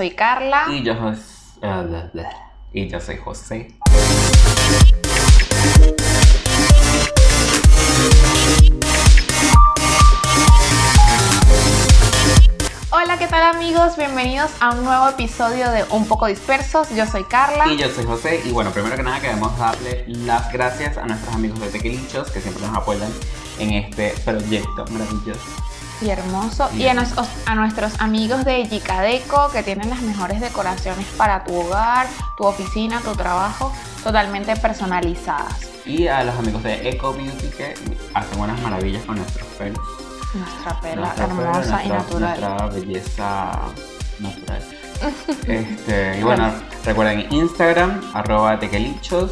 soy Carla. Y yo, bla. y yo soy José. Hola, ¿qué tal amigos? Bienvenidos a un nuevo episodio de Un poco dispersos. Yo soy Carla. Y yo soy José. Y bueno, primero que nada queremos darle las gracias a nuestros amigos de Tequilichos que siempre nos apoyan en este proyecto maravilloso. Y hermoso. Y a, nos- a nuestros amigos de Yicadeco que tienen las mejores decoraciones para tu hogar, tu oficina, tu trabajo, totalmente personalizadas. Y a los amigos de Eco Beauty que hacen unas maravillas con nuestros pelos. Nuestra pela Nuestra hermosa y nuestra- natural. Nuestra belleza natural. Este, y bueno, recuerden Instagram, arroba tequelichos,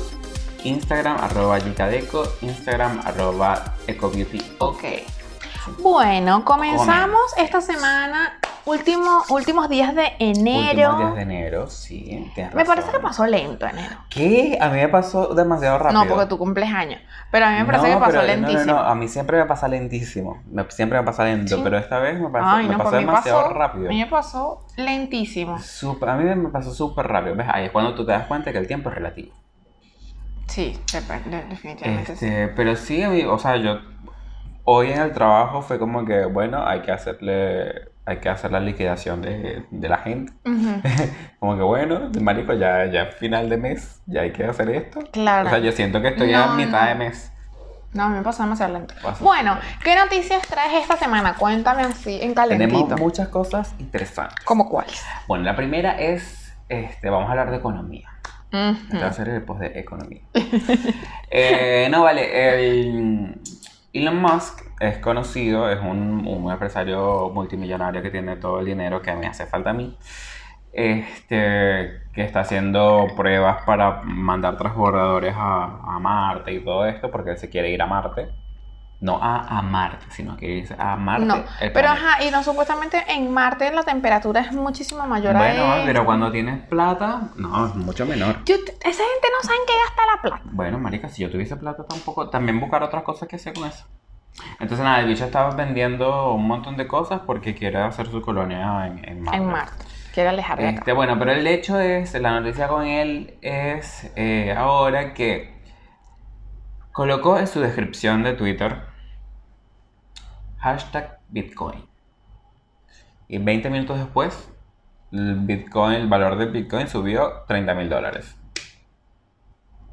Instagram, arroba yicadeco, Instagram, arroba ecobeauty. Ok. Bueno, comenzamos esta semana, último, últimos días de enero. Últimos días de enero, sí. tienes Me parece que pasó lento enero. ¿Qué? A mí me pasó demasiado rápido. No, porque tú cumples años. Pero a mí me parece No, que pasó pero- lentísimo. No, no, no, a mí siempre me pasa lentísimo. Me- siempre me pasa lento, Sí. pero esta vez me pasó, Ay, me no, pasó mí demasiado pasó, rápido. A mí me pasó lentísimo. Súper- a mí me pasó súper rápido. ¿Ves? Ahí es cuando tú te das cuenta que el tiempo es relativo. Sí, definitivamente sí. Este, pero sí, a mí, o sea, yo hoy en el trabajo fue como que, bueno, hay que hacerle, hay que hacer la liquidación de, de la gente. Como que, bueno, marico, ya, ya es final de mes, ya hay que hacer esto. Claro. O sea, yo siento que estoy No, a mitad no. de mes. No, me pasó demasiado lento. Bueno. ¿qué noticias traes esta semana? Cuéntame así en calentito. Tenemos muchas cosas interesantes. ¿Cómo cuáles? Bueno, la primera es, este, vamos a hablar de economía. Este va a ser el post de economía. Eh, no, vale. El Elon Musk es conocido, es un, un empresario multimillonario que tiene todo el dinero que me hace falta a mí. Este, que está haciendo pruebas para mandar transbordadores a, a Marte y todo esto, porque él se quiere ir a Marte. No a, a Marte, sino que irse a Marte. No, el pero ajá, y no, supuestamente en Marte la temperatura es muchísimo mayor a Bueno, esta. pero cuando tienes plata, no, es mucho menor. Yo- esa gente no sabe en qué gasta la plata. Bueno, marica, si yo tuviese plata tampoco, también buscar otras cosas que hacer con eso. Entonces, nada, el bicho estaba vendiendo un montón de cosas porque quiere hacer su colonia en, en Marte. En Marte. Quiere alejar de acá. Este, bueno, pero el hecho es, la noticia con él es eh, ahora que colocó en su descripción de Twitter hashtag Bitcoin. Y 20 minutos después, el Bitcoin, el valor del Bitcoin subió 30 mil dólares.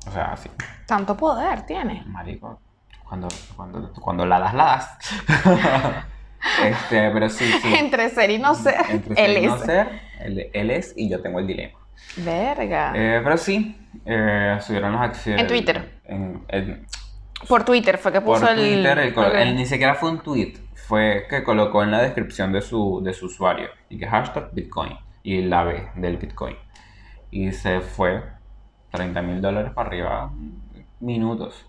O sea, así. Tanto poder tiene. Marico, cuando, cuando, cuando la das, la das. este, pero sí, sí. Entre ser y no ser. Entre él ser y no es. ser, él, él es y yo tengo el dilema. Verga. Eh, pero sí, eh, subieron las acciones. En Twitter. En, en- Por Twitter fue que por puso el. Twitter, el él ni siquiera fue un tweet, fue que colocó en la descripción de su, de su usuario y que hashtag Bitcoin y la B del Bitcoin. Y se fue 30 mil dólares para arriba minutos.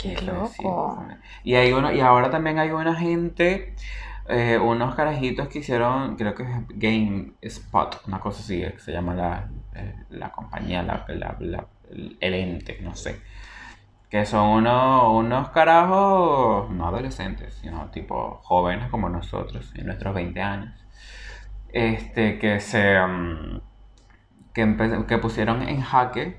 Qué loco. Y, hay uno, y ahora también hay una gente, eh, unos carajitos que hicieron, creo que es GameSpot, una cosa así, que se llama la, eh, la compañía, la, la- la- el el ente, no sé. Que son unos, unos carajos, no adolescentes, sino tipo jóvenes como nosotros, en nuestros 20 años. Este, que se. mm, que, que pusieron en jaque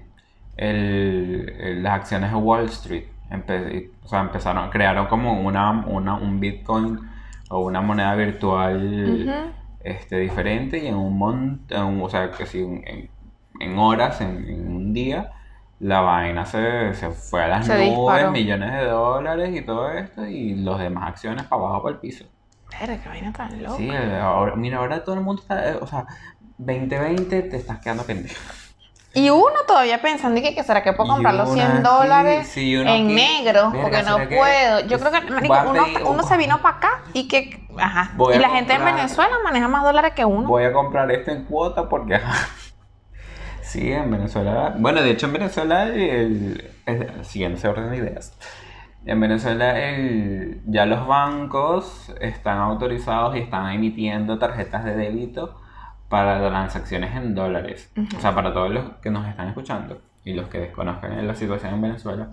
el- el- las acciones de Wall Street. Empe- o sea, empezaron, crearon como una, una- un Bitcoin o una moneda virtual este, diferente y en un montón, o sea, que si en, en- en horas, en, en un día, la vaina se, se fue a las Se nubes, disparó. millones de dólares y todo esto, y los demás acciones para abajo, para el piso. Verga, qué vaina tan loca. Sí, eh, ahora, mira, ahora todo el mundo está, eh, o sea, 2020 te estás quedando pendejo. Y uno todavía pensando que, que será que puedo comprar los uno 100 aquí, dólares sí, en aquí, negro verga, porque no ¿será que puedo. Yo creo que, voy marico, a uno, pedir- uno se vino para acá y que, ajá. Y la gente en Venezuela maneja más dólares que uno. Voy a comprar esto en cuota porque... ajá. Sí, en Venezuela... Bueno, de hecho en Venezuela, el, el- siguiendo ese orden de ideas, en Venezuela el, ya los bancos están autorizados y están emitiendo tarjetas de débito para transacciones en dólares. O sea, para todos los que nos están escuchando y los que desconozcan la situación en Venezuela.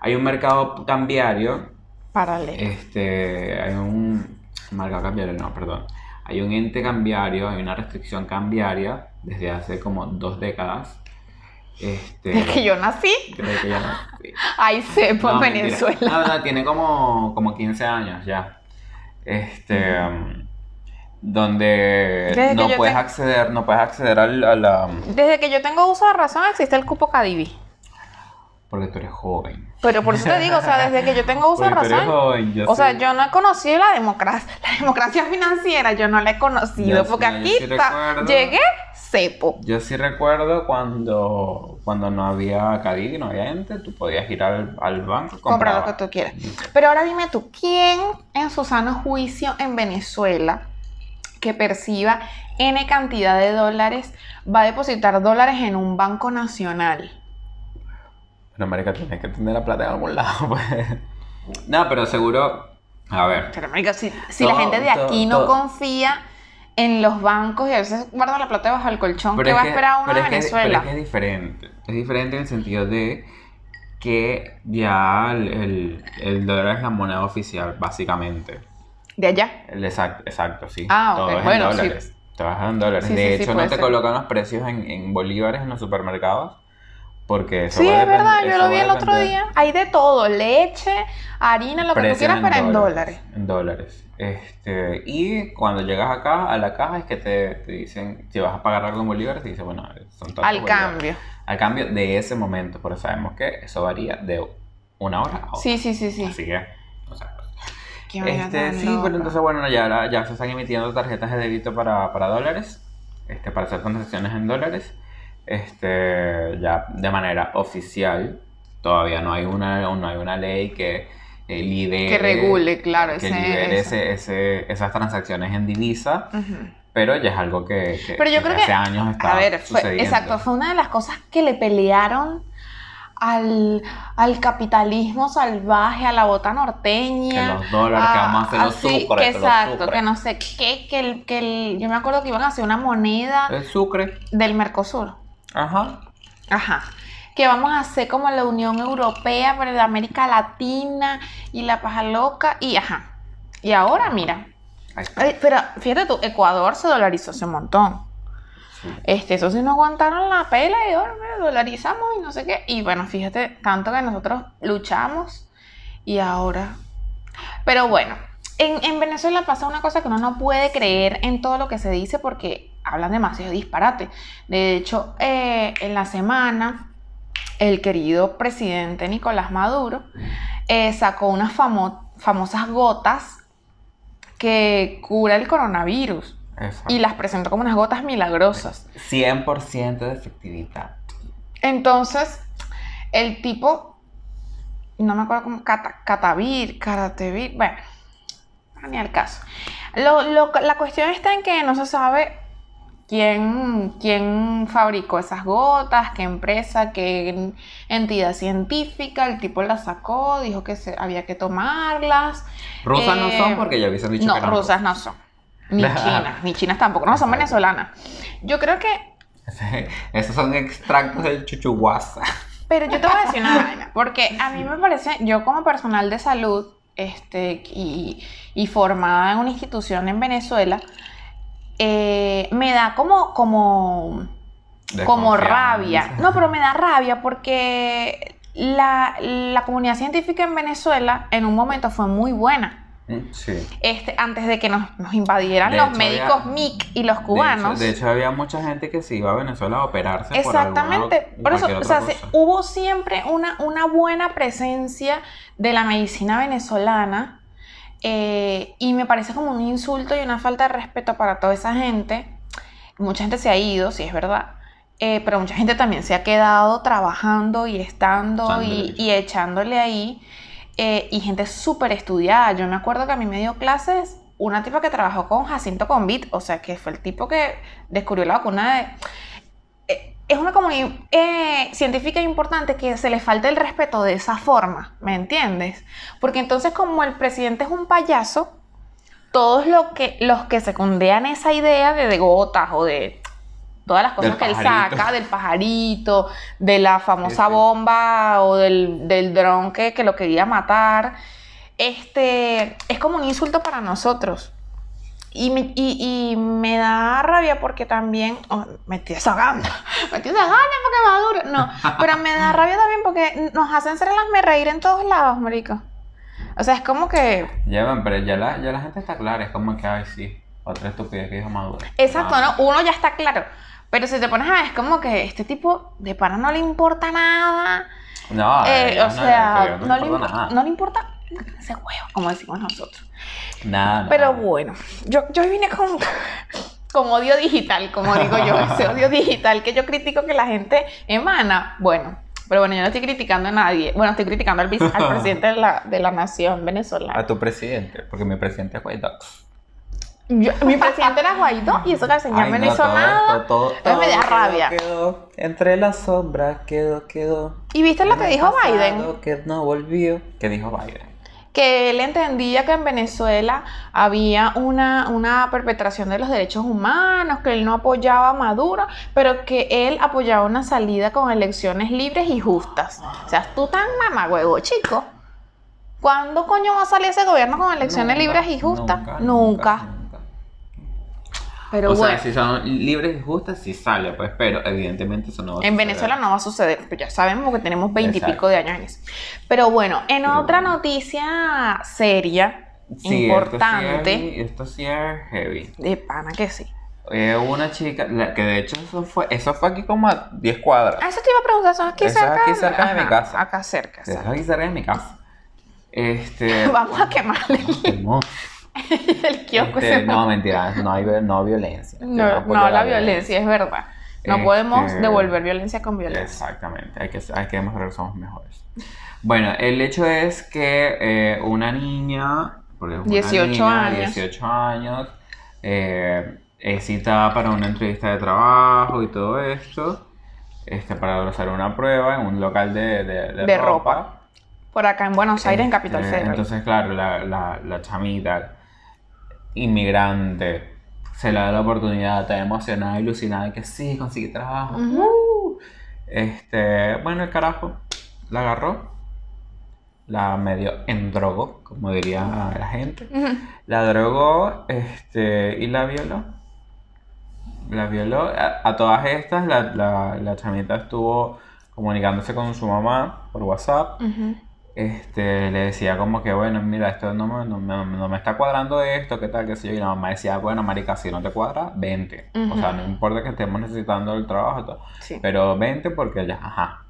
Hay un mercado cambiario Paralelo. este, hay un mercado cambiario, no, perdón. Hay un ente cambiario, hay una restricción cambiaria desde hace como dos décadas. Este, Desde que yo nací, desde que ya nací. cepo en No, mentira. Venezuela. No, no, tiene como, como 15 años ya. Este. donde Desde no yo puedes te- acceder, no puedes acceder al- a la. Desde que yo tengo uso de razón existe el cupo Cadivi. Porque tú eres joven. Pero por eso te digo, o sea, desde que yo tengo uso de Porque tú eres razón. joven, yo O sea, yo no he conocido la democracia, la democracia financiera, yo no la he conocido, Yo porque sí, aquí sí está- recuerdo. llegué cepo. Yo sí recuerdo cuando, cuando no había Cadivi, no había ente, tú podías ir al, al banco Comprar lo que tú quieras. Pero ahora dime tú, ¿quién en su sano juicio en Venezuela que perciba N cantidad de dólares va a depositar dólares en un banco nacional? Pero, marica, tienes que tener la plata en algún lado, pues. No, pero seguro... A ver, Pero, marica, si, si la gente de aquí no todo, confía en los bancos y a veces guarda la plata debajo del colchón, Pero ¿qué es va a esperar uno de es Venezuela? pero es que es diferente. Es diferente en el sentido de que ya el, el- el dólar es la moneda oficial, básicamente. De allá. El exacto, exacto, sí. Ah, ok, Todo es bueno, en sí. dólares. Todo es en dólares. Sí, de sí, sí, hecho, no te ser. colocan los precios en, en bolívares en los supermercados. Porque eso Sí, va a es verdad, yo lo vi el otro día. Hay de todo, leche, harina, lo que tú quieras, pero en dólares. En dólares. Este, y cuando llegas acá a la caja es que te, te dicen, si vas a pagar algo en bolívares, te dicen, bueno, son tantos Al bolívares. cambio. Al cambio de ese momento, pero sabemos que eso varía de una hora a otra. Sí, sí, sí, sí. Así que, o sea, vaina este, sí, loca. pero entonces, bueno, ya, ya se están emitiendo tarjetas de débito para, para dólares, este, para hacer transacciones en dólares, este, ya de manera oficial. Todavía no hay una, no hay una ley que eh, lidere, Que regule, claro, que ese- lidere ese- ese- esas transacciones en divisa, pero ya es algo que, que- Pero yo que creo hace que, años está a ver, fue, sucediendo. exacto, fue una de las cosas que le pelearon al, al capitalismo salvaje, a la bota norteña. Que los dólares, que vamos a los que que los exacto, sucres. que no sé qué, que el, que el, yo me acuerdo que iban a hacer una moneda El sucre, del Mercosur. Ajá. Ajá. Que vamos a hacer como la Unión Europea, pero de América Latina y la paja loca. Y ajá. Y ahora, mira. Ay, pero fíjate tú, Ecuador se dolarizó hace un montón. Sí. Este, eso sí no aguantaron la pela y ahora dolarizamos y no sé qué. Y bueno, fíjate, tanto que nosotros luchamos y ahora. Pero bueno, en, en Venezuela pasa una cosa que uno no puede creer en todo lo que se dice porque hablan demasiado disparate. De hecho, eh, en la semana, el querido presidente Nicolás Maduro eh, sacó unas famo- famosas gotas que cura el coronavirus Exacto. y las presentó como unas gotas milagrosas. 100% de efectividad. Entonces, el tipo, no me acuerdo cómo, Cata- Catavir, Caratevir, bueno, ni al caso. Lo- lo- la cuestión está en que no se sabe quién, quién fabricó esas gotas, qué empresa, qué entidad científica, el tipo las sacó, dijo que se, había que tomarlas. Rusas no Eh, son porque ya hubiesen dicho no, que eran rusas no son. Ni chinas, ni chinas tampoco, no, son venezolanas. Yo creo que. Esos son extractos del chuchuguasa. Pero yo te voy a decir una vaina, porque a mí me parece, yo como personal de salud este, y, y formada en una institución en Venezuela, eh, me da como, como, como rabia. No, pero me da rabia porque la, la comunidad científica en Venezuela en un momento fue muy buena. Mm, Sí. Este, antes de que nos, nos invadieran De los hecho, médicos había- MIC y los De cubanos. hecho, de hecho, había mucha gente que se iba a Venezuela a operarse por Exactamente. alguna- Por eso, o sea, se- hubo siempre una, una buena presencia de la medicina venezolana eh, y me parece como un insulto y una falta de respeto para toda esa gente. Mucha gente se ha ido, sí es verdad, eh, pero mucha gente también se ha quedado trabajando y estando y, Echándole. y echándole ahí. eh, y gente súper estudiada. Yo me acuerdo que a mí me dio clases una tipa que trabajó con Jacinto Convit, o sea, que fue el tipo que descubrió la vacuna de es una comunidad eh, científica importante que se le falta el respeto de esa forma, ¿me entiendes? Porque entonces como el presidente es un payaso, todos lo que, los que secundean esa idea de, de gotas o de todas las cosas Del que él saca, del pajarito, de la famosa bomba o del, del dron que, que lo quería matar, este, es como un insulto para nosotros. Y me, y, y me da rabia porque también. oh, me estoy desahogando. Me estoy desahogando porque maduro. No, pero me da rabia también porque nos hacen ser las me reír en todos lados, marico. O sea, es como que. Ya, bueno, pero ya la, ya la gente está clara, es como que, ay, sí, otra estupidez que dijo Maduro. Exacto, ¿no? Uno ya está claro. Pero si te pones a ver, es como que este tipo de pana no le importa nada. No, Eh, o no, sea, no, no, le importa, nada. no le importa ese huevo, como decimos nosotros. Nada, Pero bueno, yo, yo vine con, con odio digital, como digo yo, ese odio digital que yo critico que la gente emana. Bueno, pero bueno, yo no estoy criticando a nadie. Bueno, estoy criticando al, presidente de la, de la nación venezolana. A tu presidente, porque mi presidente es Guaidó. Yo- mi presidente era Guaidó y eso que el señor Ay, no no, hizo todo todo- Entonces me da rabia. Quedó, entre las sombras quedó, quedó. ¿Y viste lo que dijo pasado Biden? Que no volvió. ¿Qué dijo Biden? Que él entendía que en Venezuela había una, una perpetración de los derechos humanos, que él no apoyaba a Maduro, pero que él apoyaba una salida con elecciones libres y justas. O sea, tú tan mamagüevo, chico. ¿Cuándo coño va a salir ese gobierno con elecciones Nunca, libres y justas? nunca, Nunca. nunca, nunca. Pero o bueno, sea, si son libres y justas, sí sale, pues, pero evidentemente eso no va a en suceder. Venezuela no va a suceder, pues ya sabemos que tenemos veintipico de años en eso. Pero bueno, en Pero otra bueno. noticia seria, Sí, importante, Esto sí, es, esto sí es heavy. de pana que sí. Eh, una chica, la- que de hecho eso fue, eso fue aquí como a 10 cuadras. Ah, eso te iba a preguntar, ¿son aquí Eso es cerca? aquí cerca de mi casa. Acá cerca, Eso es aquí cerca de mi casa. Este. Vamos a quemarle el kiosco. este, ese. no, mentira, no hay no violencia. No, la violencia, es verdad. No Este, podemos devolver violencia con violencia. Exactamente, hay que, hay que demostrar que somos mejores. Bueno, el hecho es que eh, una niña, porque es una 18 niña, años. 18 años, eh, es citada para una entrevista de trabajo y todo esto, este, para hacer una prueba en un local de, de, de De ropa. Por acá en Buenos Aires, en Capital Este, Federal. Entonces, claro, la, la, la chamita inmigrante se le da la oportunidad, está emocionada, ilusionada de que sí, consigue trabajo. Uh. Este, bueno, el carajo la agarró, la medio endrogó, como diría la gente. La drogó este, y la violó. La violó. A, a todas estas, la, la, la chamita estuvo comunicándose con su mamá por WhatsApp. Este, le decía como que, bueno, mira, esto no me, no, me- no me está cuadrando esto, qué tal, qué sé yo. Y la mamá decía, bueno, marica, si no te cuadra, vente. O sea, no importa que estemos necesitando el trabajo, todo, Sí. pero vente porque ya, ajá.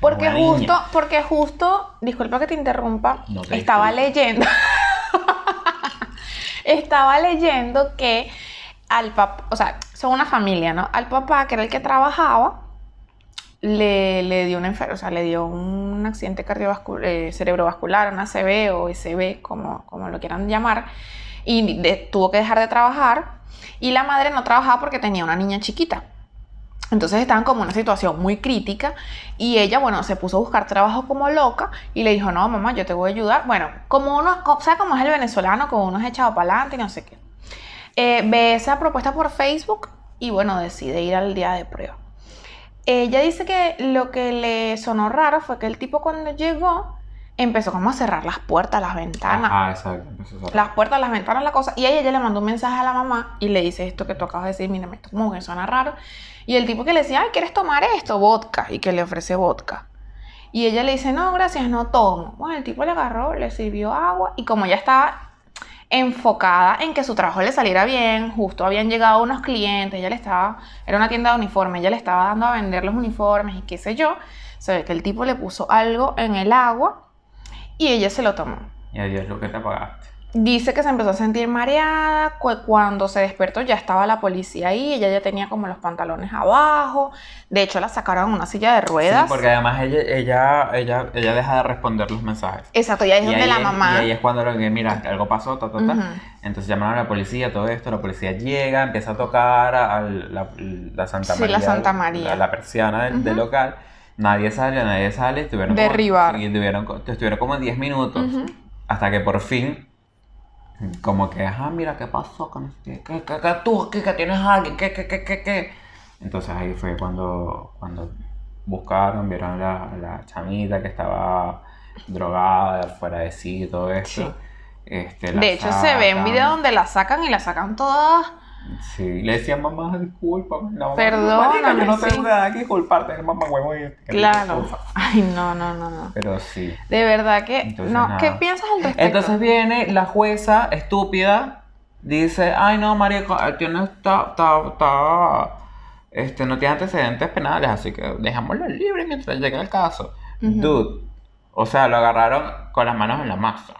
Porque niña. justo, porque justo, disculpa que te interrumpa, No te estaba leyendo, estaba leyendo que al papá, o sea, son una familia, ¿no? Al papá, que era el que trabajaba, le, le dio una o sea, le dio un accidente cardiovascular, eh, cerebrovascular, una CB o SB, como, como lo quieran llamar, y tuvo que dejar de trabajar, y la madre no trabajaba porque tenía una niña chiquita. Entonces estaban como en una situación muy crítica y ella, bueno, se puso a buscar trabajo como loca y le dijo, no, mamá, yo te voy a ayudar. Bueno, como uno, o sea, como es el venezolano, como uno es echado para adelante y no sé qué. Eh, ve esa propuesta por Facebook y bueno, decide ir al día de prueba. Ella dice que lo que le sonó raro fue que el tipo cuando llegó empezó como a cerrar las puertas, las ventanas Ajá, exacto. las puertas, las ventanas, la cosa. Y ahí ella le mandó un mensaje a la mamá y le dice esto que tú acabas de decir, mira, esto como que suena raro. Y el tipo que le decía, ay, ¿quieres tomar esto? Vodka. Y que le ofrece vodka. Y ella le dice, no, gracias, no tomo. Bueno, el tipo le agarró, le sirvió agua y como ya estaba enfocada en que su trabajo le saliera bien, justo habían llegado unos clientes, ella le estaba, era una tienda de uniformes, ella le estaba dando a vender los uniformes y qué sé yo, se ve que el tipo le puso algo en el agua y ella se lo tomó. Y adiós lo que te pagaste. Dice que se empezó a sentir mareada, cu- cuando se despertó ya estaba la policía ahí, ella ya tenía como los pantalones abajo, de hecho la sacaron una silla de ruedas. Sí, porque además ella, ella, ella, ella deja de responder los mensajes. Exacto, y ahí es Y donde ahí la es- mamá... Y ahí es cuando mira, algo pasó, ta, ta. Entonces llamaron a la policía, todo esto, la policía llega, empieza a tocar a, la, la Santa Sí, María. la Santa María. La, la persiana del, local. Nadie sale, nadie sale. Estuvieron como- Derribar. y estuvieron, co- estuvieron como 10 minutos. Hasta que por fin, como que, ajá, mira, ¿qué pasó? ¿Qué, qué, qué, qué- qué tú aquí que tienes alguien? ¿Qué, qué, qué, qué, qué? Entonces ahí fue cuando, cuando buscaron, vieron la, la chamita que estaba drogada, fuera de sí todo esto. Sí. Este, De hecho, se ve en sacan. video donde la sacan y la sacan todas. Sí, le decía mamá, discúlpame. Perdóname, "Marica, yo no tengo sí. nada que disculparte, mamá huevo. y- Claro. Ay, no, no, no, no. Pero sí. De verdad que. Entonces, no, nada. ¿qué piensas al respecto? Entonces viene la jueza estúpida, dice, ay no, el tío no está, está, está, este, no tiene antecedentes penales, así que dejémoslo libre mientras llegue el caso. Dude, o sea, lo agarraron con las manos en la masa.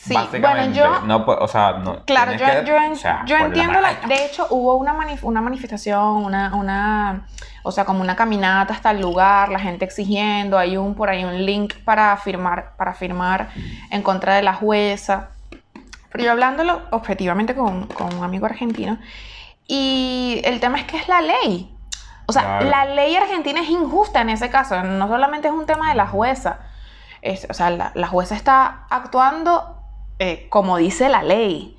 Sí, bueno, yo. no puede- o sea, no. Claro, yo, que- yo, en- o sea, yo por la entiendo. La, de hecho, hubo una, manif- una manifestación, una, una, o sea, como una caminata hasta el lugar, la gente exigiendo, hay un por ahí un link para firmar, para firmar en contra de la jueza. Pero yo hablándolo objetivamente con, con un amigo argentino, y el tema es que es la ley. O sea, Claro. la ley argentina es injusta en ese caso, no solamente es un tema de la jueza. Es- o sea, la, la jueza está actuando eh, como dice la ley.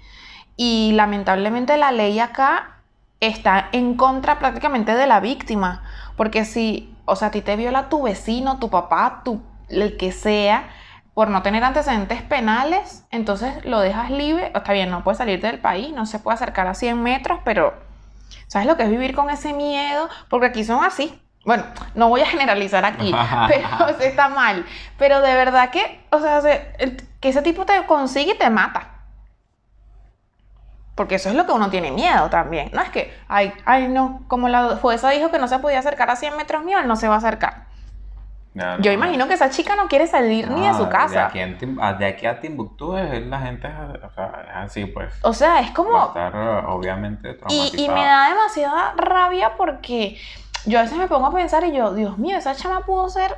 Y lamentablemente la ley acá está en contra prácticamente de la víctima. Porque si, o sea, a ti te viola tu vecino, tu papá, tu, el que sea, por no tener antecedentes penales, entonces lo dejas libre. Está bien, no puede salir del país, no se puede acercar a 100 metros, pero ¿sabes lo que es vivir con ese miedo? Porque aquí son así. Bueno, no voy a generalizar aquí, pero está mal. Pero de verdad que, o sea, que ese tipo te consigue y te mata. Porque eso es lo que uno tiene miedo también. No es que, ay, ay, no, como la jueza dijo que no se podía acercar a 100 metros mío, él no se va a acercar. No, no, Yo no. imagino que esa chica no quiere salir ni de su De casa. aquí, en Tim- a- de aquí a Timbuktu es- la gente es, o sea, es así, pues. O sea, es como... estar eh, obviamente Y, y me da demasiada rabia porque yo a veces me pongo a pensar y yo, Dios mío, esa chama pudo ser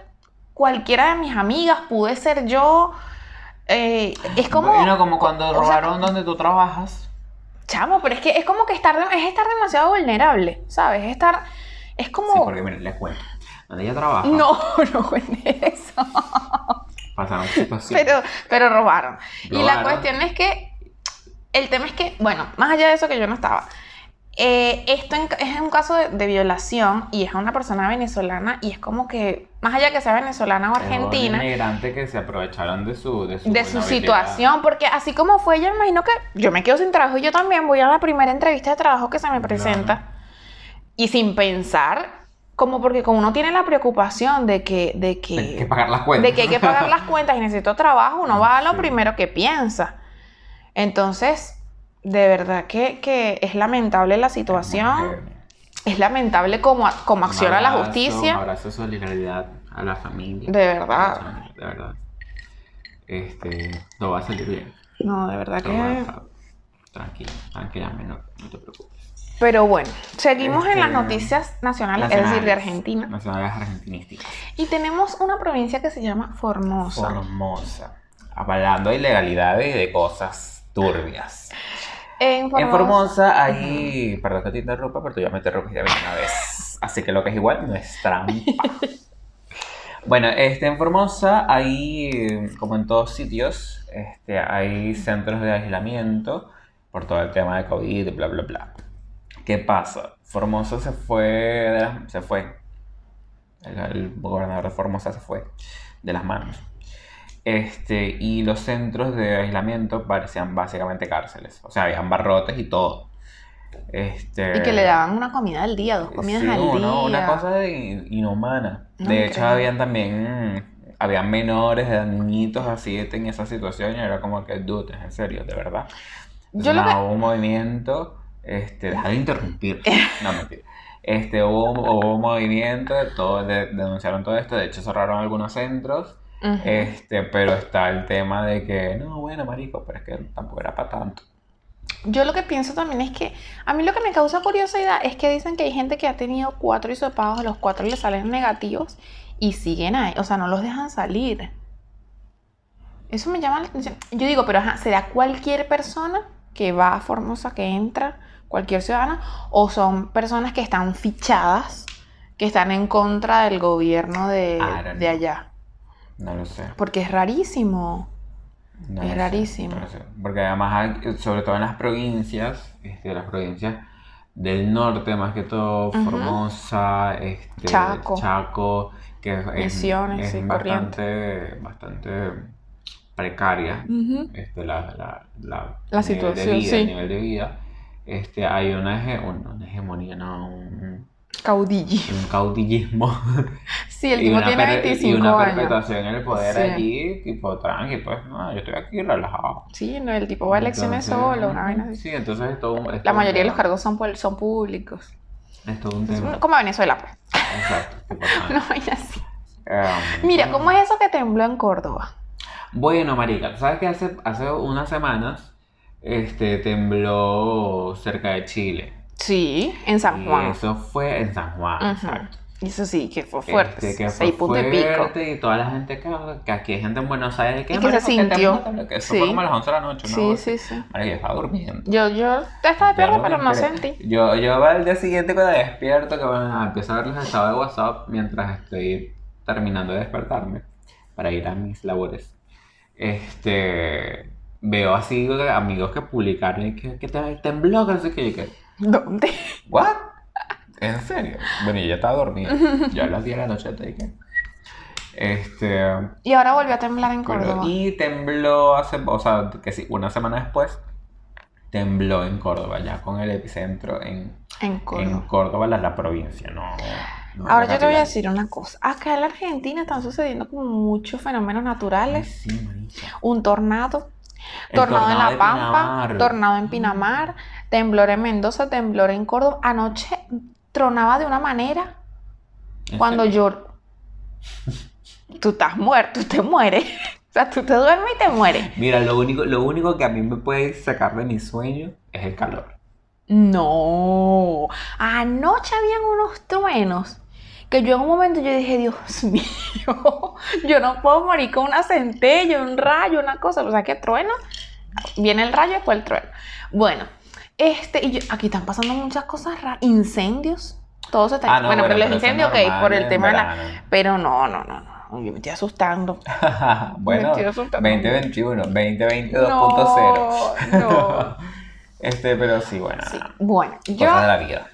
cualquiera de mis amigas, pude ser yo. Eh, es como... Bueno, como cuando o sea, robaron donde tú trabajas. Chamo, pero es que es como que estar, es estar demasiado vulnerable, ¿sabes? Es estar... Es como... Sí, porque miren, les cuento. Donde ella trabaja, No, no cuentes eso. pasaron situaciones. Pero, pero robaron. Y la Robaron. cuestión es que, el tema es que, bueno, más allá de eso que yo no estaba, eh, esto en- es un caso de, de violación y es a una persona venezolana y es como que, más allá que sea venezolana o Es un argentina, inmigrante que se aprovecharon de su, de su, de su situación, porque así como fue, yo me imagino que yo me quedo sin trabajo y yo también voy a la primera entrevista de trabajo que se me presenta y sin pensar, como porque como uno tiene la preocupación de que, de que, Hay que pagar las cuentas. de que hay que pagar las cuentas y necesito trabajo, uno va a lo Sí. primero que piensa. Entonces, de verdad que, que es lamentable la situación, es lamentable cómo, cómo Un acciona la abrazo, Un justicia, abrazo de solidaridad a la familia. de verdad. De verdad. Este, todo va a salir bien. No, de verdad Todo que... tranquila, no, no te preocupes. Pero bueno, seguimos en las Este, noticias nacionales, es decir, de Argentina. Nacionales argentinísticas. Y tenemos una provincia que se llama Formosa. Formosa. Hablando de ilegalidades y de cosas turbias. En Formosa. En Formosa hay. Perdón que te interrumpa, pero tú ya me interrumpiste una vez. Así que lo que es igual no es trampa. Bueno, este, en Formosa hay, como en todos sitios, este, hay centros de aislamiento por todo el tema de COVID y bla, bla, bla. ¿Qué pasa? Formosa se fue, de se fue. El, el gobernador de Formosa se fue de las manos. Este, y los centros de aislamiento parecían básicamente cárceles. O sea, habían barrotes y todo. Este, Y que le daban una comida al día, dos comidas Sí, al uno- día. una cosa de- inhumana. No de hecho, creo. habían también, habían menores, niñitos así en esa situación y era como que, dude, es en serio, de verdad. Yo lo que- hubo un movimiento, este, deja de interrumpir, no mentira. Este, hubo, hubo un movimiento, todo, de- denunciaron todo esto, de hecho cerraron algunos centros, Este, pero está el tema de que, no, bueno, marico, pero es que tampoco era para tanto. Yo lo que pienso también es que a mí lo que me causa curiosidad es que dicen que hay gente que ha tenido cuatro hisopados, a los cuatro le salen negativos y siguen ahí, o sea, no los dejan salir. Eso me llama la atención. Yo digo, pero ajá, ¿será cualquier persona que va a Formosa, que entra, cualquier ciudadana, o son personas que están fichadas, que están en contra del gobierno de, allá? No lo sé. Porque es rarísimo. No Es lo sé, rarísimo. no lo sé. Porque además, hay- sobre todo en las provincias, este, las provincias del norte, más que todo, Ujú. Formosa, este, Chaco. Chaco, que es, es- Misiones, es sí, bastante, bastante precaria, Ujú. este, la, la, la, La el nivel situación, de vida, sí. el nivel de vida, este, hay una, hege- un- una hegemonía, no, un, Caudillo. un caudillismo Sí, el tipo tiene per- 25 y una años. perpetuación en el poder Sí. allí, tipo tranqui, pues, no, yo estoy aquí relajado. Sí, no, el tipo va a elecciones Entonces, solo, una vaina así. Sí, entonces es todo La un mayoría de los cargos son, son públicos. Es todo un Es tema. como Venezuela, pues. Exacto. Una vaina así. um, Mira, ¿cómo es eso que tembló en Córdoba? Bueno, marica, ¿tú ¿sabes que hace, hace unas semanas este, tembló cerca de Chile? Sí, en San Y Juan. eso fue en San Juan, exacto. Eso sí, que fue fuerte. Este, que fue seis puntos y pico. fuerte y toda la gente que, que aquí hay gente en Buenos Aires que, Y que se sintió. que eso Sí. fue como a las 11 de la noche, ¿no? Sí, sí, sí. Yo estaba durmiendo. Yo, yo estaba despierta, pero no sentí. Yo, yo al día siguiente cuando despierto, que bueno, empiezo a ver los estados de WhatsApp mientras estoy terminando de despertarme para ir a mis labores. Este, veo así amigos que publicaron y que, que te- tembló, que no sé qué, y que, ¿Dónde? ¿what? ¿En serio? Bueno, yo ya estaba dormido. Yo a las 10 de la noche te dije. Este, Y ahora volvió a temblar en pero- Córdoba. y tembló hace, o sea, que sí, una semana después, tembló en Córdoba, ya con el epicentro en En en Córdoba. Córdoba, la, la provincia, no. no Ahora yo te voy a decir una cosa. Acá en la Argentina están sucediendo como muchos fenómenos Ay, naturales. sí, marica. Un tornado, tornado en La Pampa, Pinamar. tornado en Pinamar, temblor en Mendoza, temblor en Córdoba. Anoche tronaba de una manera ¿En cuando yo... Tú estás muerto, tú te mueres. O sea, tú te duermes y te mueres. Mira, lo único, lo único que a mí me puede sacar de mi sueño es el calor. No. Anoche habían unos truenos que yo en un momento yo dije, Dios mío, yo no puedo morir con una centella, un rayo, una cosa. O sea, que trueno, viene el rayo y después el trueno. Bueno, este, y yo- aquí están pasando muchas cosas raras. Incendios. Todo se está... Ah, no, bueno, pero los incendios, ok, por el tema de la... Pero no, no, no, no. Yo me estoy asustando. bueno, estoy asustando. 2021, 2022.0. No, no. Este, pero sí, bueno, Sí. Bueno, yo... cosas de la vida.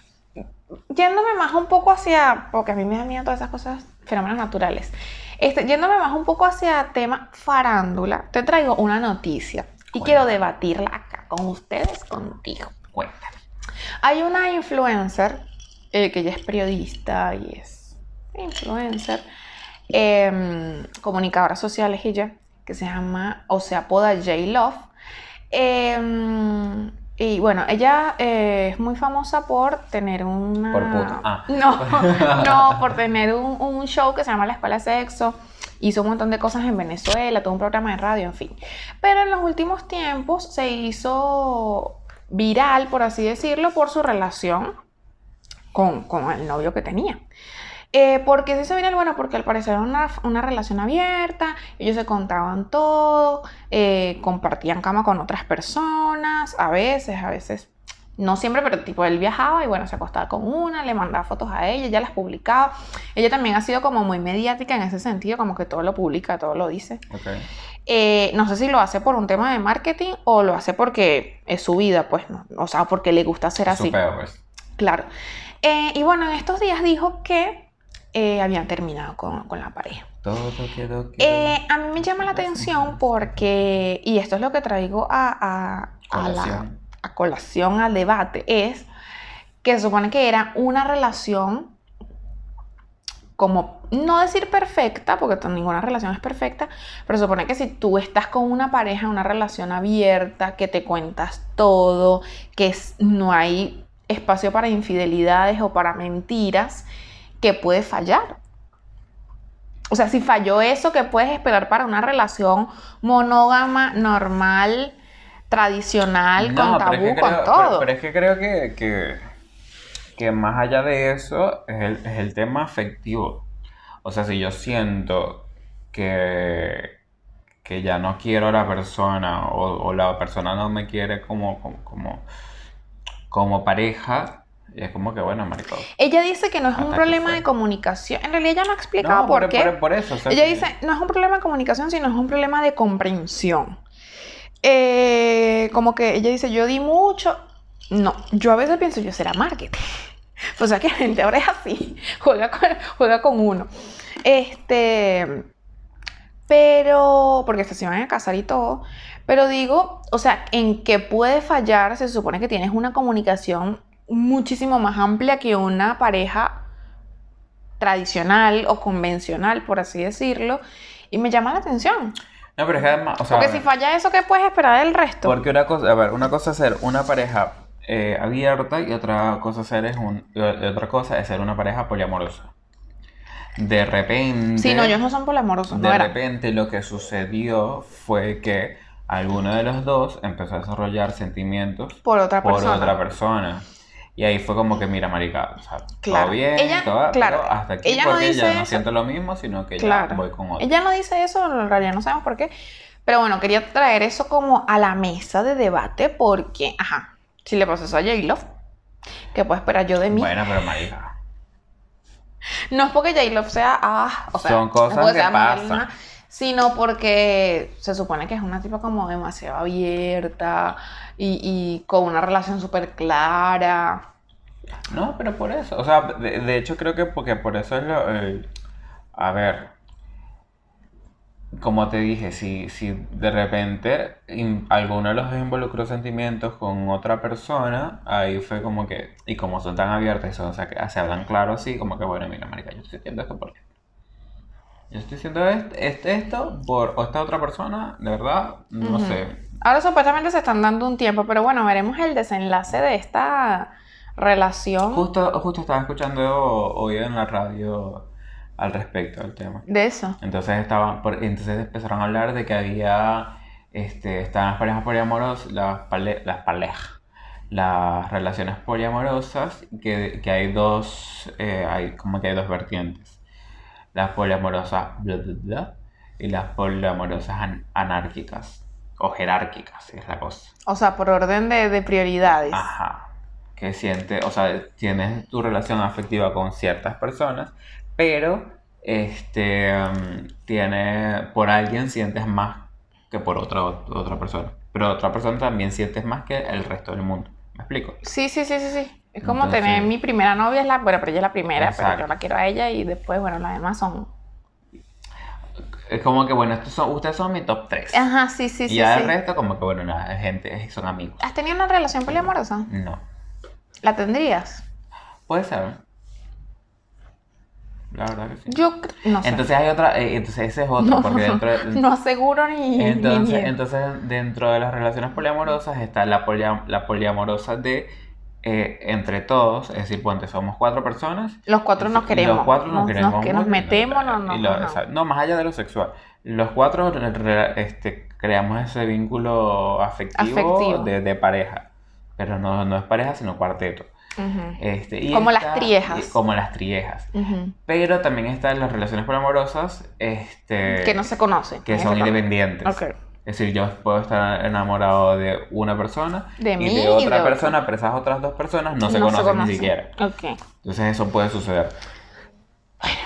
yéndome más un poco hacia, porque a mí me da miedo todas esas cosas, fenómenos naturales, este, yéndome más un poco hacia tema farándula, te traigo una noticia y quiero debatirla acá con ustedes, contigo. Cuéntame. Hay una influencer eh, que ella es periodista y es influencer, em, comunicadora social es ella, que se llama o se apoda J Love. Em, y bueno, ella eh, es muy famosa por tener una... Por puta. Ah. No, no, por tener un, un show que se llama La Escuela de Sexo. Hizo un montón de cosas en Venezuela, tuvo un programa de radio, en fin. Pero en los últimos tiempos se hizo viral, por así decirlo, por su relación con, con el novio que tenía. Eh, ¿Por qué se hizo viral? Bueno, porque al parecer era una, una relación abierta, ellos se contaban todo, eh, compartían cama con otras personas, a veces, a veces, no siempre, pero tipo él viajaba y bueno, se acostaba con una, le mandaba fotos a ella, ella las publicaba. Ella también ha sido como muy mediática en ese sentido, como que todo lo publica, todo lo dice. Ok. Eh, no sé si lo hace por un tema de marketing o lo hace porque es su vida, pues, no, o sea, porque le gusta ser así. pues. Claro. Eh, y bueno, en estos días dijo que eh, habían terminado con, con la pareja. Todo quedó, quedó. A mí me llama la atención porque, y esto es lo que traigo a, a- a la- Colación. a colación al debate, es que se supone que era una relación como, no decir perfecta, porque ninguna relación es perfecta, pero supone que si tú estás con una pareja, una relación abierta, que te cuentas todo, que no hay espacio para infidelidades o para mentiras, que puede fallar. O sea, si falló eso, ¿qué puedes esperar para una relación monógama, normal, tradicional, con es tabú, con todo? Pero, pero es que creo que, que, que más allá de eso es el, es el tema afectivo. O sea, si yo siento que, que ya no quiero a la persona o, o la persona no me quiere como, como, como, como pareja, es como que bueno, maricón. Ella dice que no es un problema de comunicación. En realidad ella no ha explicado No, por, por, qué. por- por eso. o sea, Ella que- dice, no es un problema de comunicación, sino es un problema de comprensión. Eh, como que ella dice, yo di mucho. No, yo a veces pienso, yo será marketing. O sea que la gente ahora es así, juega con, juega con uno. Este, Pero, porque se iban a casar y todo. Pero digo, o sea, en qué puede fallar, se supone que tienes una comunicación muchísimo más amplia que una pareja tradicional o convencional, por así decirlo. Y me llama la atención. No, pero es que además, o sea, Porque si falla eso, ¿qué puedes esperar del resto? porque una cosa, a ver, una cosa es ser una pareja eh, abierta y otra cosa ser es un, y otra cosa es ser una pareja poliamorosa. De repente. Sí, no, ellos no son poliamorosos, De no repente lo que sucedió fue que alguno de los dos empezó a desarrollar sentimientos Por otra por persona. otra persona. Y ahí fue como que, mira, marica, o sea, Claro. todo bien, Ella- todo, claro, pero hasta aquí ella no porque dice ya no eso. siento lo mismo, sino que Claro. ya voy con otro. Ella no dice eso, en realidad no sabemos por qué. Pero bueno, quería traer eso como a la mesa de debate porque, ajá, si le pasó eso a J-Love, ¿qué puedo esperar yo de mí? Bueno, pero marica. No es porque J-Love sea, ah, o sea, Son cosas no que sea pasan. sino porque se supone que es una tipa como demasiado abierta y, y con una relación súper clara. No, pero por eso. O sea, de, de hecho creo que porque por eso es lo... a ver, como te dije, si, si de repente in- alguno de los dos involucró sentimientos con otra persona, ahí fue como que... Y como son tan abiertas son, o sea, que se hablan claro así, como que bueno, mira, marica, yo estoy haciendo esto por esto. Yo estoy haciendo este, este- esto por esta otra persona, de verdad, no Ujú. sé. Ahora supuestamente se están dando un tiempo, pero bueno, veremos el desenlace de esta relación Justo, justo estaba escuchando hoy en la radio al respecto del tema. de eso. Entonces estaban, por- entonces empezaron a hablar de que había, este, estaban las parejas poliamorosas, las, pale- las parejas, las relaciones poliamorosas, que, que hay dos, eh, hay como que hay dos vertientes. Las poliamorosas bla, bla, bla, y las poliamorosas an- anárquicas o jerárquicas, es la cosa. O sea, por orden de, de prioridades. Ajá. Que siente, o sea, tienes tu relación afectiva con ciertas personas, pero este um, tiene por alguien sientes más que por otra otra persona. Pero otra persona también sientes más que el resto del mundo. ¿Me explico? Sí, sí, sí, sí, sí. Es como Entonces- tener mi primera novia, es la, bueno, pero ella es la primera, pero yo la quiero a ella y después, bueno, las demás son... Es como que bueno, estos son, ustedes son mi top 3. Ajá, sí, sí, y sí. ya sí. el resto como que bueno, nada, gente, son amigos. ¿Has tenido una relación poliamorosa? No. ¿La tendrías? Puede ser. La verdad que sí. Yo no sé. Entonces hay otra, eh, entonces ese es otro, no, porque dentro de- no aseguro ni, Entonces, entonces, dentro de las relaciones poliamorosas está la, polia- la poliamorosa de eh, entre todos, es decir, ponte, somos cuatro personas. Los cuatro nos queremos. Los cuatro nos, queremos. que nos metemos, no, no, lo- no, más allá de lo sexual. Los cuatro este, creamos ese vínculo afectivo, Afectivo. De, de pareja. Pero no, no es pareja, sino cuarteto. Ujú, Este, y Como las triejas. y- Como las triejas. ujú. Pero también están las relaciones poliamorosas este, Que no se conocen. que son independientes. Ok. Es decir, yo puedo estar enamorado de una persona De y mí de y otra de persona, pero esas otras dos personas no se No conocen conocen. ni siquiera. Ok. Entonces eso puede suceder.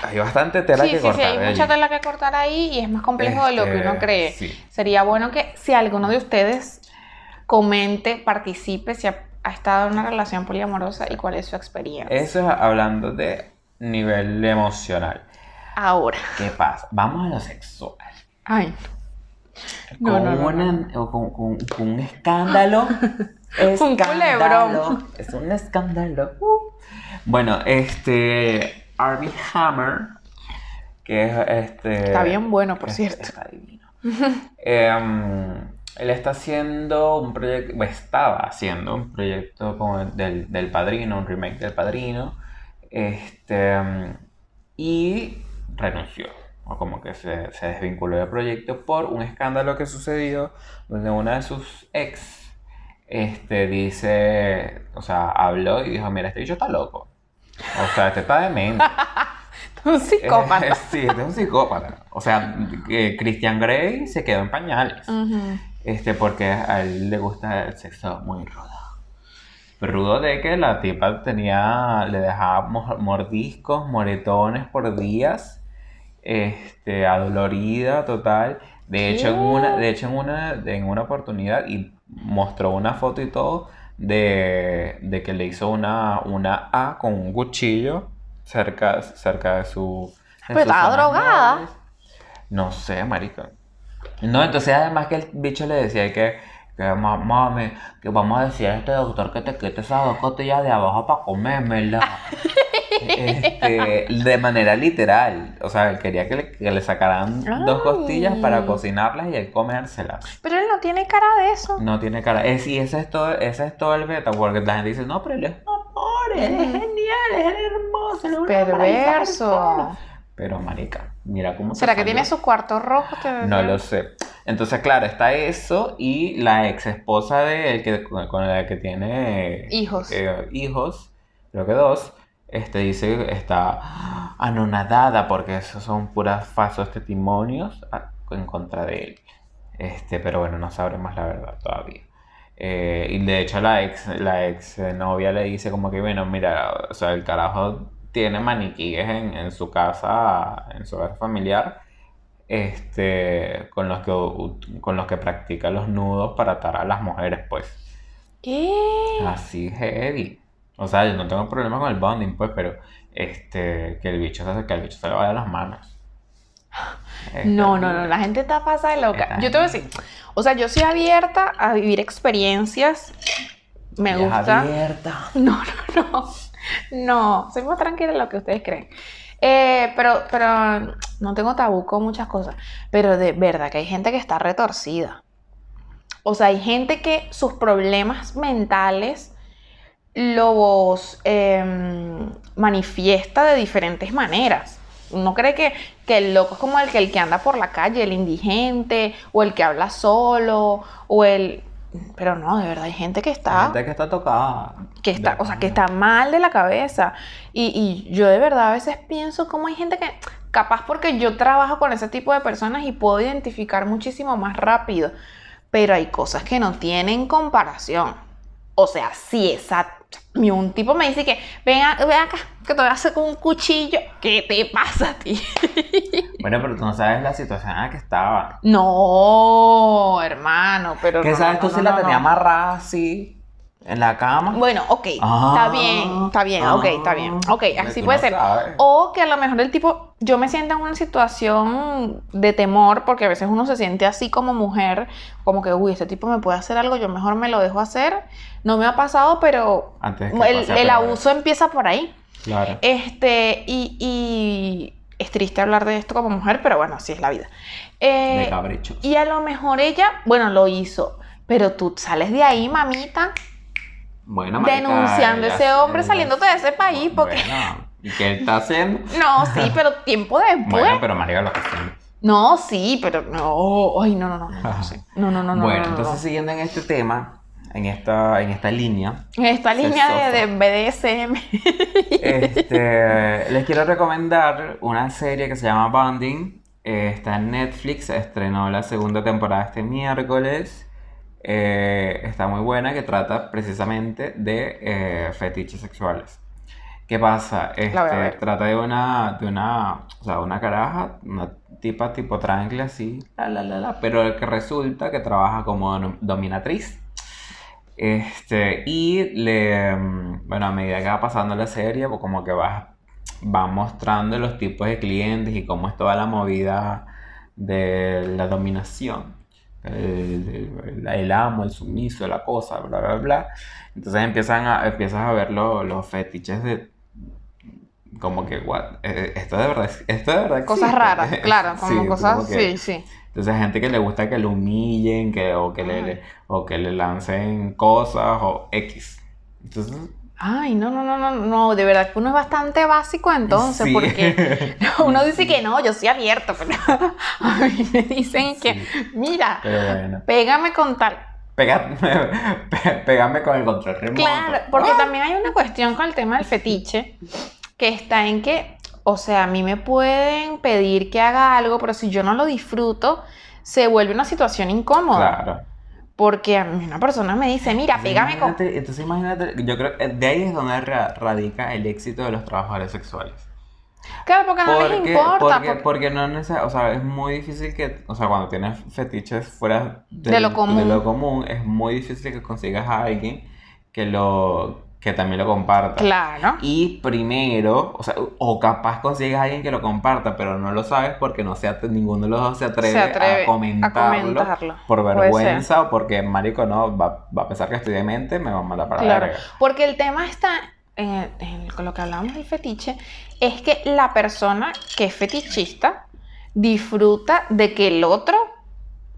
Hay bastante tela Sí, que sí, sí, cortar. hay de mucha allí. tela que cortar ahí y es más complejo de lo que Este, uno cree. sí. Sería bueno que si alguno de ustedes comente, participe, si ha, estado en una relación poliamorosa y cuál es su experiencia. Eso es hablando de nivel emocional. Ahora. ¿Qué pasa? Vamos a lo sexual. Ay. No, con, no, no, una- con, con- con un escándalo. Un culebrón. Es un escándalo. Bueno, este. Armie Hammer, que es este. Está bien bueno, por es- cierto. Está divino. Em, él está haciendo un proyecto, o estaba haciendo un proyecto como el del, del Padrino, un remake del Padrino, este, y renunció, o como que se, se desvinculó del proyecto por un escándalo que sucedió donde una de sus ex, este, dice, o sea, habló y dijo, mira, este bicho está loco, o sea, este está demente. Un psicópata. Sí, este es un psicópata. O sea, Christian Grey se quedó en pañales. Ujú. Este, porque a él le gusta el sexo muy rudo. Rudo de que la tipa tenía, le dejaba mo- mordiscos, moretones por días. Este, adolorida, total. De hecho, en una, de hecho, en una, en una oportunidad, y mostró una foto y todo, de, de que le hizo una, una A con un cuchillo cerca, cerca de su. de Pues estaba drogada. No sé, marica. No, entonces además que el bicho le decía que, que "Ma- mami, que vamos a decir a este doctor que te quite esas dos costillas de abajo para comérmela. Este, de manera literal. O sea, él quería que le, que le sacaran dos costillas para cocinarlas y él comérselas. Pero él no tiene cara de eso. No tiene cara. Es, y ese es todo, ese es todo el beta, porque la gente dice, no, pero él es amor, él es genial, él es hermoso, él es una maravilla persona". Perverso. Pero marica, mira cómo ¿Será que salió. tiene sus cuartos rojos? que- No lo sé. Entonces, claro, está eso y la ex esposa de él, que, con, la que tiene Hijos. eh, hijos, creo que dos, este dice que está anonadada porque esos son puras falsos testimonios a- en contra de él. Este, pero bueno, no sabremos la verdad todavía. Eh, y de hecho la ex, la ex novia le dice como que, bueno, mira, o sea, el carajo tiene maniquíes en, en su casa, en su hogar familiar, este, con los que, con los que practica los nudos para atar a las mujeres, pues. ¿Qué? Así heavy. O sea, yo no tengo problema con el bonding, pues, pero este, que el bicho se, que el bicho se le vaya a las manos. No, no, no, la gente está pasada de loca. Yo te voy a decir, o sea, yo soy abierta a vivir experiencias. Me gusta. abierta. No, no, no. No, soy más tranquila de lo que ustedes creen. Eh, pero, pero no tengo tabú con muchas cosas. Pero de verdad que hay gente que está retorcida. O sea, hay gente que sus problemas mentales los em, manifiesta de diferentes maneras. Uno cree que, que el loco es como el que, el que anda por la calle, el indigente, o el que habla solo, o el... Pero no, de verdad, hay gente que está Gente que está tocada. que está, o sea, que está mal de la cabeza. Y, y yo de verdad a veces pienso cómo hay gente que, capaz porque yo trabajo con ese tipo de personas y puedo identificar muchísimo más rápido, pero hay cosas que no tienen comparación. O sea, si esa, un tipo me dice que, ven, ven acá, que te voy a hacer con un cuchillo, ¿qué te pasa a ti? Bueno, pero tú no sabes la situación en la que estaba. no, hermano, pero... ¿Qué no, sabes no, tú no, si la tenía amarrada así en la cama? Bueno, ok, Ah, está bien, está bien, ok, está bien. Ok, ah, así puede ser. sabes. O que a lo mejor el tipo, yo me sienta en una situación de temor, porque a veces uno se siente así como mujer, como que, uy, este tipo me puede hacer algo, yo mejor me lo dejo hacer. No me ha pasado, pero Antes el, el abuso empieza por ahí. Claro. Este, y, y es triste hablar de esto como mujer, pero bueno, así es la vida. Eh, de y a lo mejor ella, bueno, lo hizo, pero tú sales de ahí, mamita, Bueno, marica, denunciando a ese hombre saliéndote de ese país, porque... Bueno, ¿y qué está haciendo? No, sí, pero tiempo después. Bueno, pero marica, lo que haciendo. No, sí, pero no. Ay, no, no, no. No, no, no, no, no, no, bueno, no, no, entonces siguiendo en este tema, en esta, en esta línea, En esta línea de, de BDSM. este, les quiero recomendar una serie que se llama Bonding. Eh, está en Netflix, estrenó la segunda temporada este miércoles. Eh, está muy buena, que trata precisamente de eh, fetiches sexuales. ¿Qué pasa? Este, trata de una, de una, o sea, una caraja, una tipa tipo triangle así, la, la, la, la, pero que resulta que trabaja como dom- dominatriz. Este, y le, mm, bueno, a medida que va pasando la serie, pues como que va, va mostrando los tipos de clientes y cómo es toda la movida de la dominación. El, el- el amo, el sumiso, la cosa, bla, bla, bla. Entonces empiezan a, empiezas a ver lo- los fetiches de... Como que, what, eh, esto de verdad, esto de verdad Cosas raras, claro, como Sí, cosas, como que- sí, sí. Entonces, gente que le gusta que lo humillen, que, o, que le, le- o que le lancen cosas, o X. Entonces, Ay, no, no, no, no, no, de verdad que uno es bastante básico entonces, sí. porque uno dice que no, yo soy abierto, pero a mí me dicen que, mira, bueno. pégame con tal. Pégame, pégame con el control remoto. Claro, porque también hay una cuestión con el tema del fetiche, que está en que, o sea, a mí me pueden pedir que haga algo, pero si yo no lo disfruto, se vuelve una situación incómoda. Claro. Porque a mí una persona me dice, mira, Entonces, pégame con... Entonces, imagínate, yo creo que de ahí es donde ra- radica el éxito de los trabajadores sexuales. Claro, porque no les Porque, importa. porque, porque- porque no neces- o sea, es muy difícil que, o sea, cuando tienes fetiches fuera De lo común. de lo común, es muy difícil que consigas a alguien que lo, que también lo comparta. Claro. Y primero, o sea, o capaz consigues a alguien que lo comparta, pero no lo sabes porque no se atre- ninguno de los dos se atreve, Se atreve a, comentarlo a comentarlo. por vergüenza o porque marico no va, va a pensar que estoy demente, me va a mandar para la verga. porque el tema está en, en- con lo que hablábamos del fetiche, es que la persona que es fetichista disfruta de que el otro,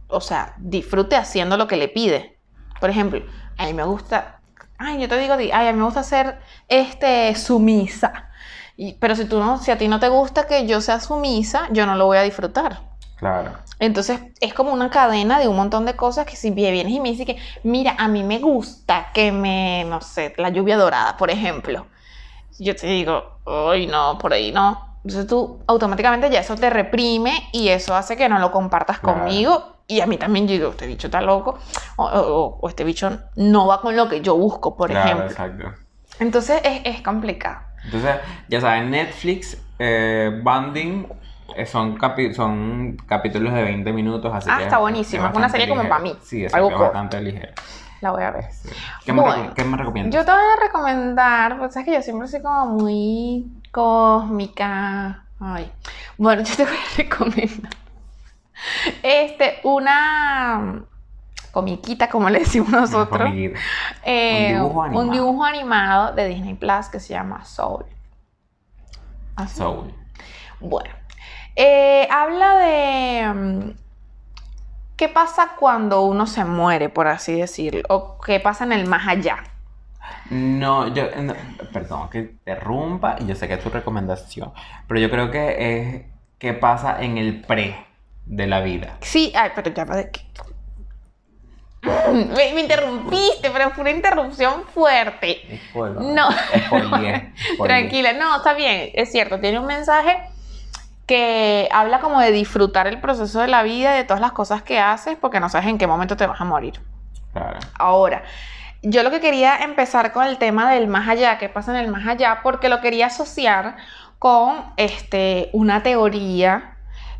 o sea, disfrute haciendo lo que le pide. Por ejemplo, a mí me gusta, ay, yo te digo, di- ay, a mí me gusta ser este, sumisa. Y- pero si, tú no, si a ti no te gusta que yo sea sumisa, yo no lo voy a disfrutar. Claro. Entonces es como una cadena de un montón de cosas que si vienes y me dices que, mira, a mí me gusta que me, no sé, la lluvia dorada, por ejemplo. Yo te digo, ay, no, por ahí no. Entonces tú automáticamente ya eso te reprime y eso hace que no lo compartas Claro. conmigo. Y a mí también yo digo, este bicho está loco. O, o- o este bicho no va con lo que yo busco, por claro, ejemplo. exacto. Entonces es, es complicado. Entonces, ya saben, Netflix, eh, Banding, eh, son, capi- son capítulos de 20 minutos, así Ah, que está buenísimo, es una serie como ligero. para mí, Sí, es algo bastante ligero. La voy a ver. Sí. ¿Qué, me Bueno, reco- qué me recomiendas? Yo te voy a recomendar, pues sabes que yo siempre soy como muy cósmica. Ay. Bueno, yo te voy a recomendar este, una comiquita, como le decimos nosotros. Comida. Eh, Un dibujo un animado. dibujo animado de Disney Plus que se llama Soul. Así. Soul. Bueno, eh, habla de mm, qué pasa cuando uno se muere, por así decirlo, o qué pasa en el más allá. No, yo, no, perdón que te rompa, y yo sé que es tu recomendación, pero yo creo que es qué pasa en el pre de la vida. Sí, ay, pero ya va de qué. Me, me interrumpiste, pero fue una interrupción fuerte. No. Tranquila, no, está bien, es cierto, tiene un mensaje que habla como de disfrutar el proceso de la vida, de todas las cosas que haces, porque no sabes en qué momento te vas a morir. Claro. Ahora, yo lo que quería empezar con el tema del más allá, qué pasa en el más allá, porque lo quería asociar con este, una teoría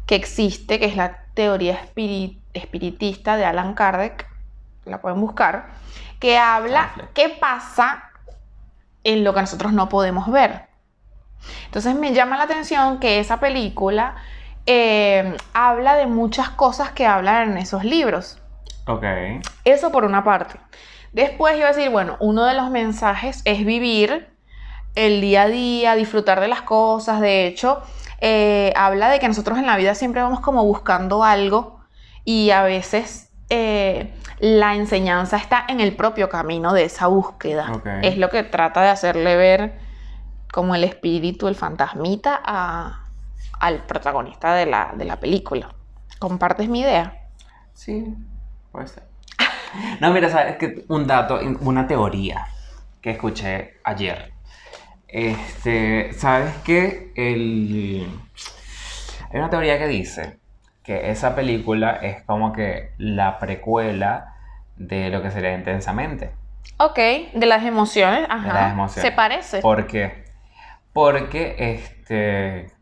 que existe, que es la teoría espiri- espiritista de Alan Kardec, la pueden buscar, que habla Affleck. qué pasa en lo que nosotros no podemos ver. Entonces me llama la atención que esa película eh, habla de muchas cosas que hablan en esos libros. Ok. Eso por una parte. Después iba a decir, bueno, uno de los mensajes es vivir el día a día, disfrutar de las cosas. De hecho, eh, habla de que nosotros en la vida siempre vamos como buscando algo y a veces eh, la enseñanza está en el propio camino de esa búsqueda. Es lo que trata de hacerle ver como el espíritu, el fantasmita a- al protagonista de la, de la película. ¿Compartes mi idea? Sí, puede ser. No, mira, sabes que un dato, una teoría que escuché ayer. Este, ¿sabes qué? El... Hay una teoría que dice que esa película es como que la precuela de lo que sería Intensamente. Ok, de las emociones, ajá. las emociones. Se parece. ¿Por qué? Porque, este,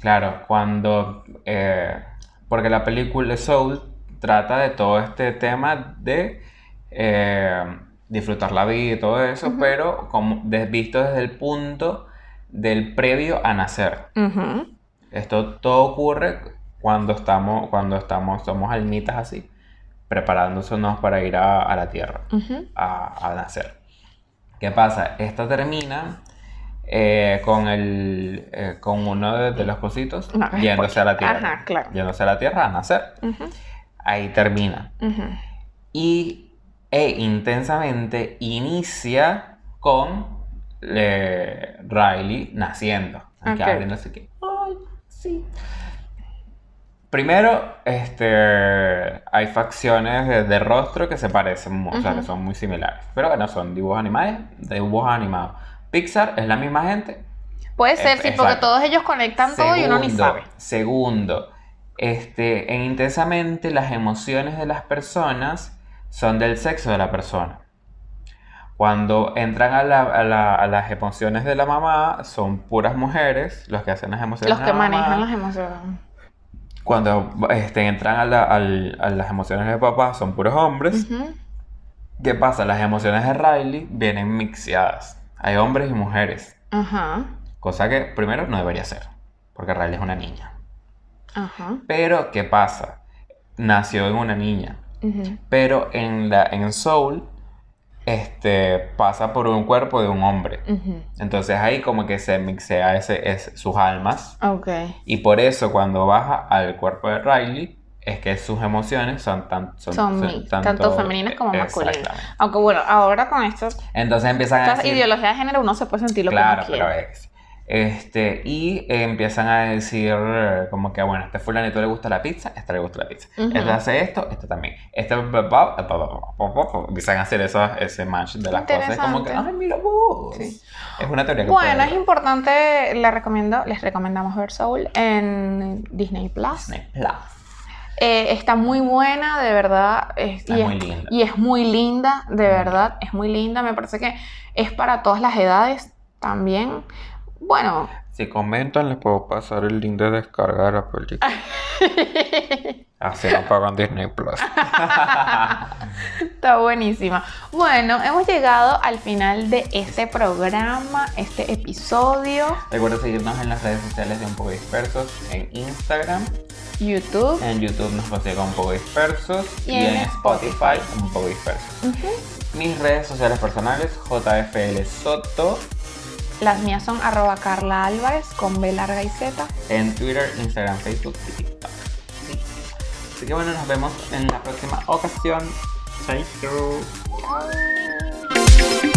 claro, cuando, eh, porque la película Soul trata de todo este tema de eh, disfrutar la vida y todo eso, Ujú. pero como visto desde el punto del previo a nacer. Ujú, Esto todo ocurre cuando estamos, cuando estamos, somos almitas así, preparándonos para ir a, a la tierra ujú. a, a nacer. ¿Qué pasa? Esta termina eh, con, el, eh, con uno de, de los cositos No, yéndose a la tierra. Ajá, claro. Yéndose a la tierra a nacer. Ahí termina. Y e intensamente inicia con eh, Riley naciendo. Aquí Ok. abre no sé qué. Ay, sí. Primero, este, hay facciones de, de rostro que se parecen, mu- o sea, que son muy similares. Pero bueno, son dibujos animados, dibujos animados. Pixar es la misma gente. Puede ser, Eh, sí, porque exacto. todos ellos conectan todo y uno ni sabe. Segundo, este, en intensamente las emociones de las personas son del sexo de la persona. Cuando entran a, la- a la- a las emociones de la mamá, son puras mujeres los que hacen las emociones Los de que la mamá. manejan las emociones. Cuando este, entran a, la- al- a las emociones de papá, son puros hombres. Ujú. ¿Qué pasa? Las emociones de Riley vienen mixeadas. hay hombres y mujeres. Ajá. Cosa que primero no debería ser, porque Riley es una niña. Ajá. Pero, ¿qué pasa? Nació en una niña. Pero en, la, en Soul, este, pasa por un cuerpo de un hombre. Entonces ahí como que se mixea ese, ese- sus almas. Ok. Y por eso cuando baja al cuerpo de Riley, es que sus emociones son, tan, Son tanto femeninas como masculinas. Aunque bueno, ahora con esto, Entonces empiezan a esta decir... ideología de género uno se puede sentir lo Claro, que uno pero es. Este, y eh, empiezan a decir eh, como que, bueno, a este fulanito le gusta la pizza, a este le gusta la pizza. Uh. Este hace esto, este también. Este empiezan a hacer esos, ese match de las cosas. Como que, Es una teoría que Bueno, es importante, les recomiendo, les recomendamos ver Soul en Disney Plus. Disney Plus. Eh, está muy buena, de verdad. Es, y es muy linda, de verdad, es muy linda. Me parece que es para todas las edades también. Bueno, Si comentan, les puedo pasar el link de descarga de la película. Así no pagan Disney Plus. está buenísima. Bueno, hemos llegado al final de este programa, este episodio. Recuerda seguirnos en las redes sociales de Un Poco Dispersos, en Instagram, YouTube. en YouTube nos consigue Un Poco Dispersos Y y, en en Spotify Un Poco Dispersos. Mis redes sociales personales, JFL Soto, Las mías son arroba Carla Álvarez con B larga y Z. en Twitter, Instagram, Facebook y TikTok. Sí. Así que bueno, nos vemos en la próxima ocasión. Chao. Chao.